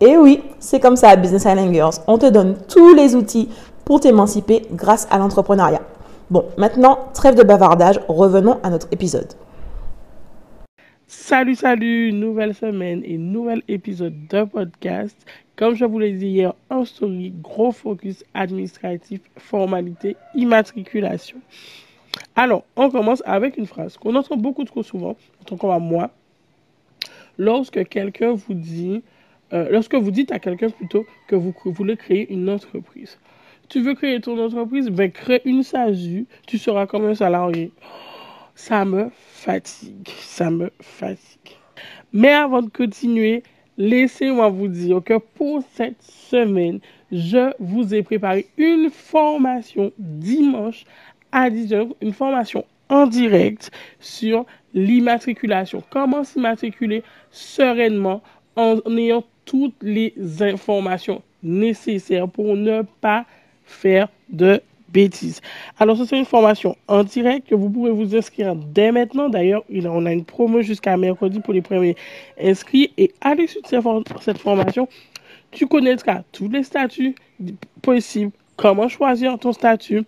Et oui, c'est comme ça à Business Island Girls. On te donne tous les outils pour t'émanciper grâce à l'entrepreneuriat. Bon, maintenant, trêve de bavardage, revenons à notre épisode. Salut, salut, nouvelle semaine et nouvel épisode de podcast. Comme je vous l'ai dit hier en story, gros focus administratif, formalité, immatriculation. Alors, on commence avec une phrase qu'on entend beaucoup trop souvent, en tout cas moi, lorsque quelqu'un vous dit, euh, lorsque vous dites à quelqu'un plutôt que vous, voulez créer une entreprise. Tu veux créer ton entreprise, ben crée une SASU, tu seras comme un salarié. Ça me fatigue, ça me fatigue. Mais avant de continuer, laissez-moi vous dire que pour cette semaine, je vous ai préparé une formation dimanche à 10h, une formation en direct sur l'immatriculation. Comment s'immatriculer sereinement en ayant toutes les informations nécessaires pour ne pas faire de bêtises. Alors, ce c'est une formation en direct que vous pouvez vous inscrire dès maintenant. D'ailleurs, on a une promo jusqu'à mercredi pour les premiers inscrits. Et à l'issue de cette formation, tu connaîtras tous les statuts possibles, comment choisir ton statut,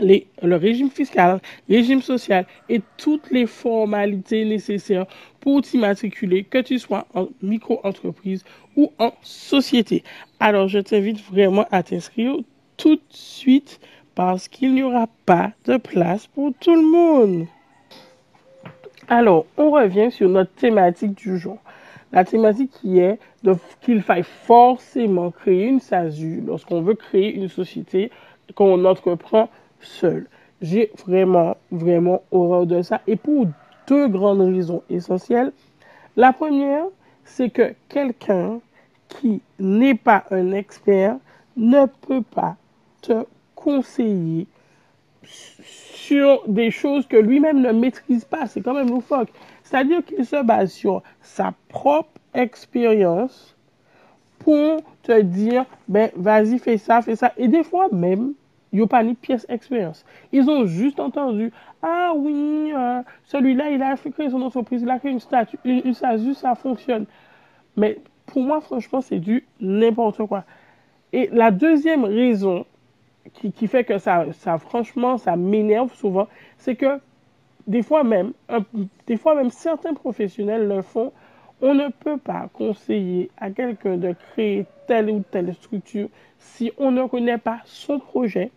le régime fiscal, régime social et toutes les formalités nécessaires pour t'immatriculer, que tu sois en micro-entreprise ou en société. Alors, je t'invite vraiment à t'inscrire tout de suite parce qu'il n'y aura pas de place pour tout le monde. Alors, on revient sur notre thématique du jour. La thématique qui est qu'il faille forcément créer une SASU lorsqu'on veut créer une société qu'on entreprend seul. J'ai vraiment, vraiment horreur de ça. Et pour deux grandes raisons essentielles. La première, c'est que quelqu'un qui n'est pas un expert ne peut pas te conseiller sur des choses que lui-même ne maîtrise pas. C'est quand même loufoque. C'est-à-dire qu'il se base sur sa propre expérience pour te dire, ben, vas-y, fais ça, fais ça. Et des fois même, il n'y a pas ni pièce expérience. Ils ont juste entendu, ah oui, euh, celui-là, il a créer son entreprise, il a créé une statue, une, SASU, ça fonctionne. Mais pour moi, franchement, c'est du n'importe quoi. Et la deuxième raison qui, fait que ça, ça franchement, ça m'énerve souvent, c'est que des fois même, des fois même certains professionnels le font, on ne peut pas conseiller à quelqu'un de créer telle ou telle structure si on ne connaît pas son projet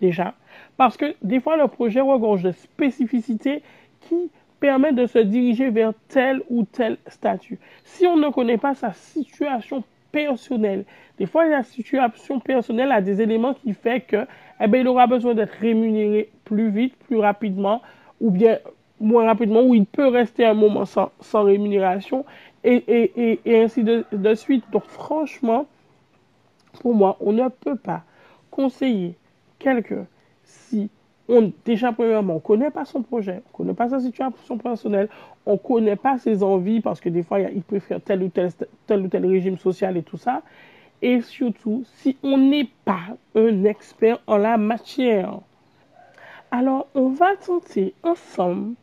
déjà, parce que des fois le projet regorge de spécificités qui permettent de se diriger vers tel ou tel statut. Si on ne connaît pas sa situation personnelle. Des fois, la situation personnelle a des éléments qui font que, eh bien, il aura besoin d'être rémunéré plus vite, plus rapidement, ou bien moins rapidement ou il peut rester un moment sans, rémunération et, ainsi de, suite. Donc franchement, pour moi, on ne peut pas conseiller quelqu'un si on, déjà, premièrement, on ne connaît pas son projet, on ne connaît pas sa situation personnelle, on ne connaît pas ses envies parce que des fois, il peut faire tel ou tel, tel ou tel régime social et tout ça. Et surtout, si on n'est pas un expert en la matière. Alors, on va tenter ensemble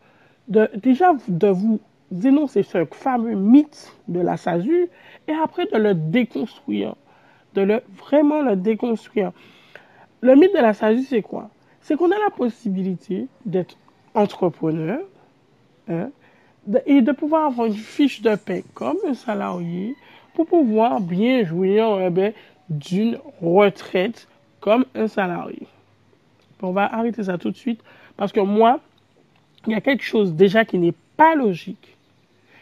de, déjà de vous dénoncer ce fameux mythe de la SASU et après de le déconstruire, de le vraiment le déconstruire. Le mythe de la SASU, c'est quoi? C'est qu'on a la possibilité d'être entrepreneur hein, et de pouvoir avoir une fiche de paie comme un salarié pour pouvoir bien jouir d'une retraite comme un salarié. On va arrêter ça tout de suite parce que moi, il y a quelque chose déjà qui n'est pas logique.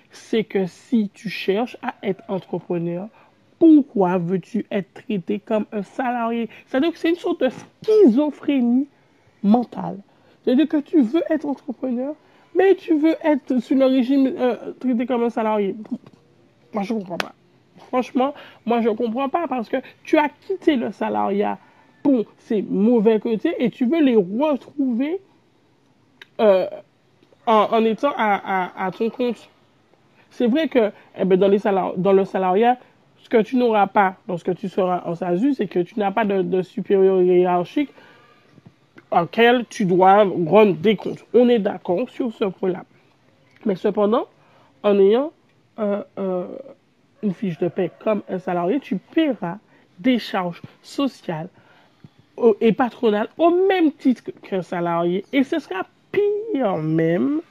C'est que si tu cherches à être entrepreneur, pourquoi veux-tu être traité comme un salarié? C'est-à-dire que c'est une sorte de schizophrénie mentale. C'est-à-dire que tu veux être entrepreneur, mais tu veux être sur le régime euh, traité comme un salarié. Moi, je ne comprends pas. Franchement, moi, je ne comprends pas parce que tu as quitté le salariat pour ses mauvais côtés et tu veux les retrouver euh, en, étant à, ton compte. C'est vrai que eh ben, dans, dans le salariat, ce que tu n'auras pas lorsque tu seras en SASU, c'est que tu n'as pas de, supérieur hiérarchique auquel tu dois rendre des comptes. On est d'accord sur ce point-là. Mais cependant, en ayant une fiche de paie comme un salarié, tu paieras des charges sociales et patronales au même titre qu'un salarié. Et ce sera pire même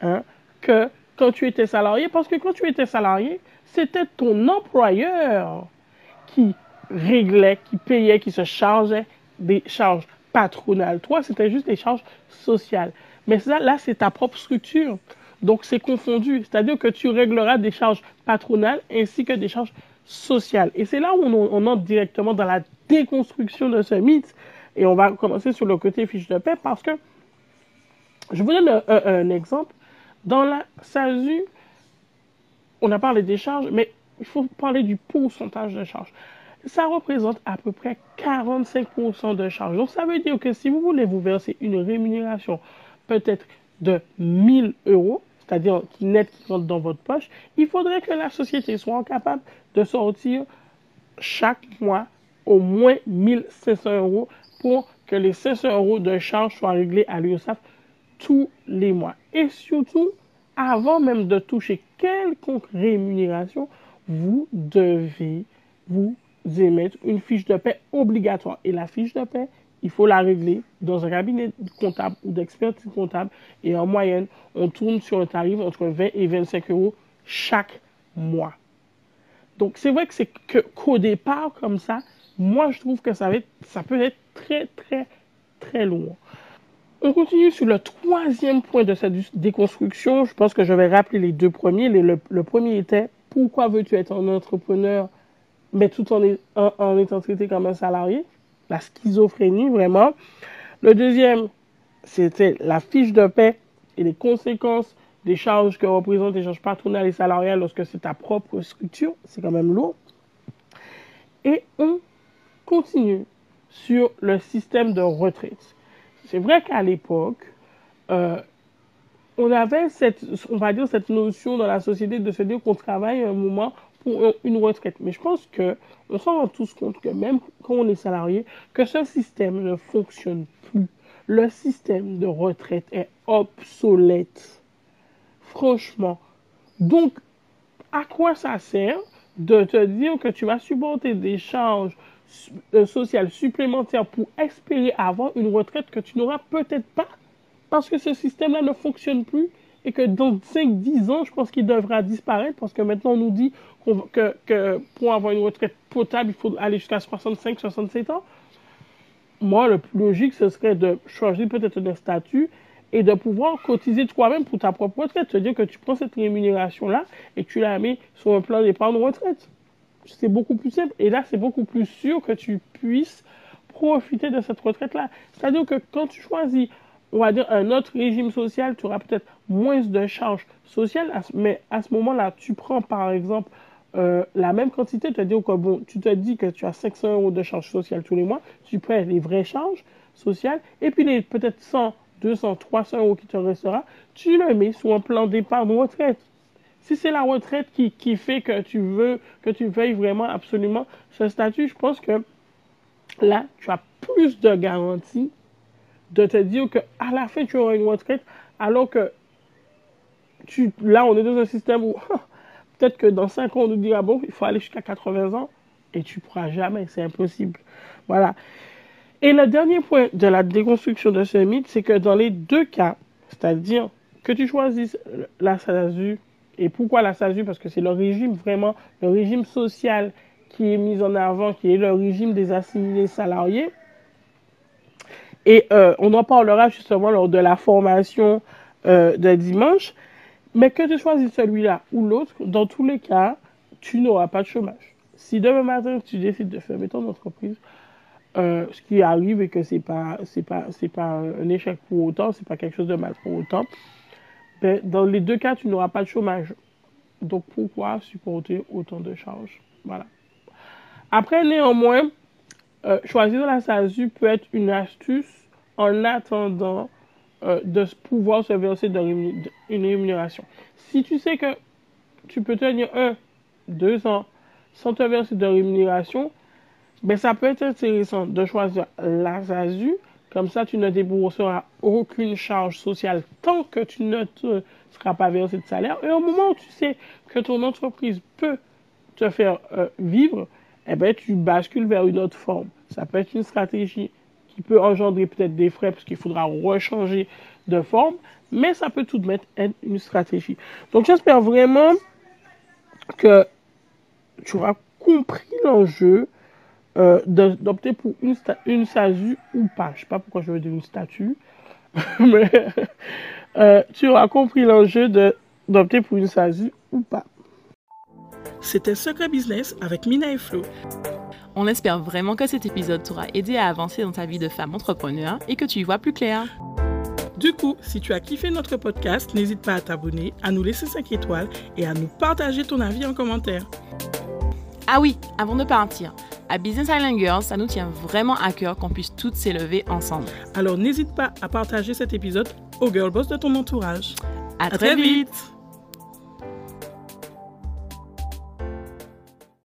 hein, que quand tu étais salarié, parce que quand tu étais salarié, c'était ton employeur qui réglait, qui payait, qui se chargeait des charges patronales. Toi, c'était juste des charges sociales. Mais ça, là, c'est ta propre structure. Donc, c'est confondu. C'est-à-dire que tu régleras des charges patronales ainsi que des charges sociales. Et c'est là où on, entre directement dans la déconstruction de ce mythe. Et on va commencer sur le côté fiche de paix parce que je vous donne un, exemple. Dans la SASU, on a parlé des charges, mais il faut parler du pourcentage de charges. Ça représente à peu près 45% de charges. Donc, ça veut dire que si vous voulez vous verser une rémunération peut-être de 1000 euros, c'est-à-dire qui net qui rentre dans votre poche, il faudrait que la société soit capable de sortir chaque mois au moins 1500 euros pour que les 500 euros de charges soient réglés à l'URSSAF tous les mois. Et surtout, avant même de toucher quelconque rémunération, vous devez vous émettre une fiche de paie obligatoire. Et la fiche de paie, il faut la régler dans un cabinet comptable ou d'expertise comptable. Et en moyenne, on tourne sur un tarif entre 20 et 25 euros chaque mois. Donc, c'est vrai que c'est qu'au départ, comme ça, moi, je trouve que ça, ça peut être très, très, très lourd. On continue sur le troisième point de cette déconstruction. Je pense que je vais rappeler les deux premiers. Le, premier était pourquoi veux-tu être un entrepreneur, mais tout en, en, étant traité comme un salarié? La schizophrénie, vraiment. Le deuxième, c'était la fiche de paix et les conséquences des charges que représentent les charges patronales et salariales lorsque c'est ta propre structure. C'est quand même lourd. Et on continue sur le système de retraite. C'est vrai qu'à l'époque, euh, on avait cette, on va dire, cette notion dans la société de se dire qu'on travaille un moment pour une retraite. Mais je pense que on s'en rend tous compte que même quand on est salarié, que ce système ne fonctionne plus. Le système de retraite est obsolète. Franchement. Donc, à quoi ça sert de te dire que tu vas supporter des charges euh, social supplémentaire pour espérer avoir une retraite que tu n'auras peut-être pas parce que ce système-là ne fonctionne plus et que dans 5-10 ans, je pense qu'il devra disparaître parce que maintenant on nous dit que, que, pour avoir une retraite potable, il faut aller jusqu'à 65-67 ans. Moi, le plus logique, ce serait de changer peut-être de statut et de pouvoir cotiser toi-même pour ta propre retraite. C'est-à-dire que tu prends cette rémunération-là et tu la mets sur un plan d'épargne retraite c'est beaucoup plus simple. Et là, c'est beaucoup plus sûr que tu puisses profiter de cette retraite-là. C'est-à-dire que quand tu choisis on va dire, un autre régime social, tu auras peut-être moins de charges sociales, mais à ce moment-là, tu prends par exemple euh, la même quantité, te dis, bon, tu te dis que tu as 500 euros de charges sociales tous les mois, tu prends les vraies charges sociales, et puis les peut-être 100, 200, 300 euros qui te restera, tu le mets sur un plan d'épargne retraite. Si c'est la retraite qui, qui, fait que tu veux, que tu veuilles vraiment absolument ce statut, je pense que là, tu as plus de garantie de te dire qu'à la fin, tu auras une retraite, alors que là, on est dans un système où peut-être que dans 5 ans, on nous dira, bon, il faut aller jusqu'à 80 ans, et tu pourras jamais, c'est impossible. Voilà. Et le dernier point de la déconstruction de ce mythe, c'est que dans les deux cas, c'est-à-dire que tu choisisses la SASU, et pourquoi la SASU Parce que c'est le régime vraiment, le régime social qui est mis en avant, qui est le régime des assimilés salariés. Et euh, on en parlera justement lors de la formation euh, de dimanche. Mais que tu choisisses celui-là ou l'autre, dans tous les cas, tu n'auras pas de chômage. Si demain matin tu décides de fermer ton entreprise, euh, ce qui arrive et que c'est pas pas pas un échec pour autant, c'est pas quelque chose de mal pour autant. Ben, dans les deux cas, tu n'auras pas de chômage. Donc pourquoi supporter autant de charges? Voilà. Après, néanmoins, euh, choisir la SASU peut être une astuce en attendant euh, de pouvoir se verser une rémunération. Si tu sais que tu peux tenir un, deux ans sans te verser de rémunération, ben, ça peut être intéressant de choisir la SASU. Comme ça, tu ne débourseras aucune charge sociale tant que tu ne seras pas versé de salaire. Et au moment où tu sais que ton entreprise peut te faire euh, vivre, eh ben, tu bascules vers une autre forme. Ça peut être une stratégie qui peut engendrer peut-être des frais parce qu'il faudra rechanger de forme, mais ça peut tout de même être une stratégie. Donc j'espère vraiment que tu auras compris l'enjeu euh, d'opter pour une, une SASU ou pas. Je ne sais pas pourquoi je veux dire une statue, mais euh, tu auras compris l'enjeu d'opter pour une SASU ou pas. C'était Secret Business avec Mina et Flo. On espère vraiment que cet épisode t'aura aidé à avancer dans ta vie de femme entrepreneur et que tu y vois plus clair. Du coup, si tu as kiffé notre podcast, n'hésite pas à t'abonner, à nous laisser 5 étoiles et à nous partager ton avis en commentaire. Ah oui, avant de partir, à Business Island Girls, ça nous tient vraiment à cœur qu'on puisse toutes s'élever ensemble. Alors n'hésite pas à partager cet épisode aux girl boss de ton entourage. À, très, vite.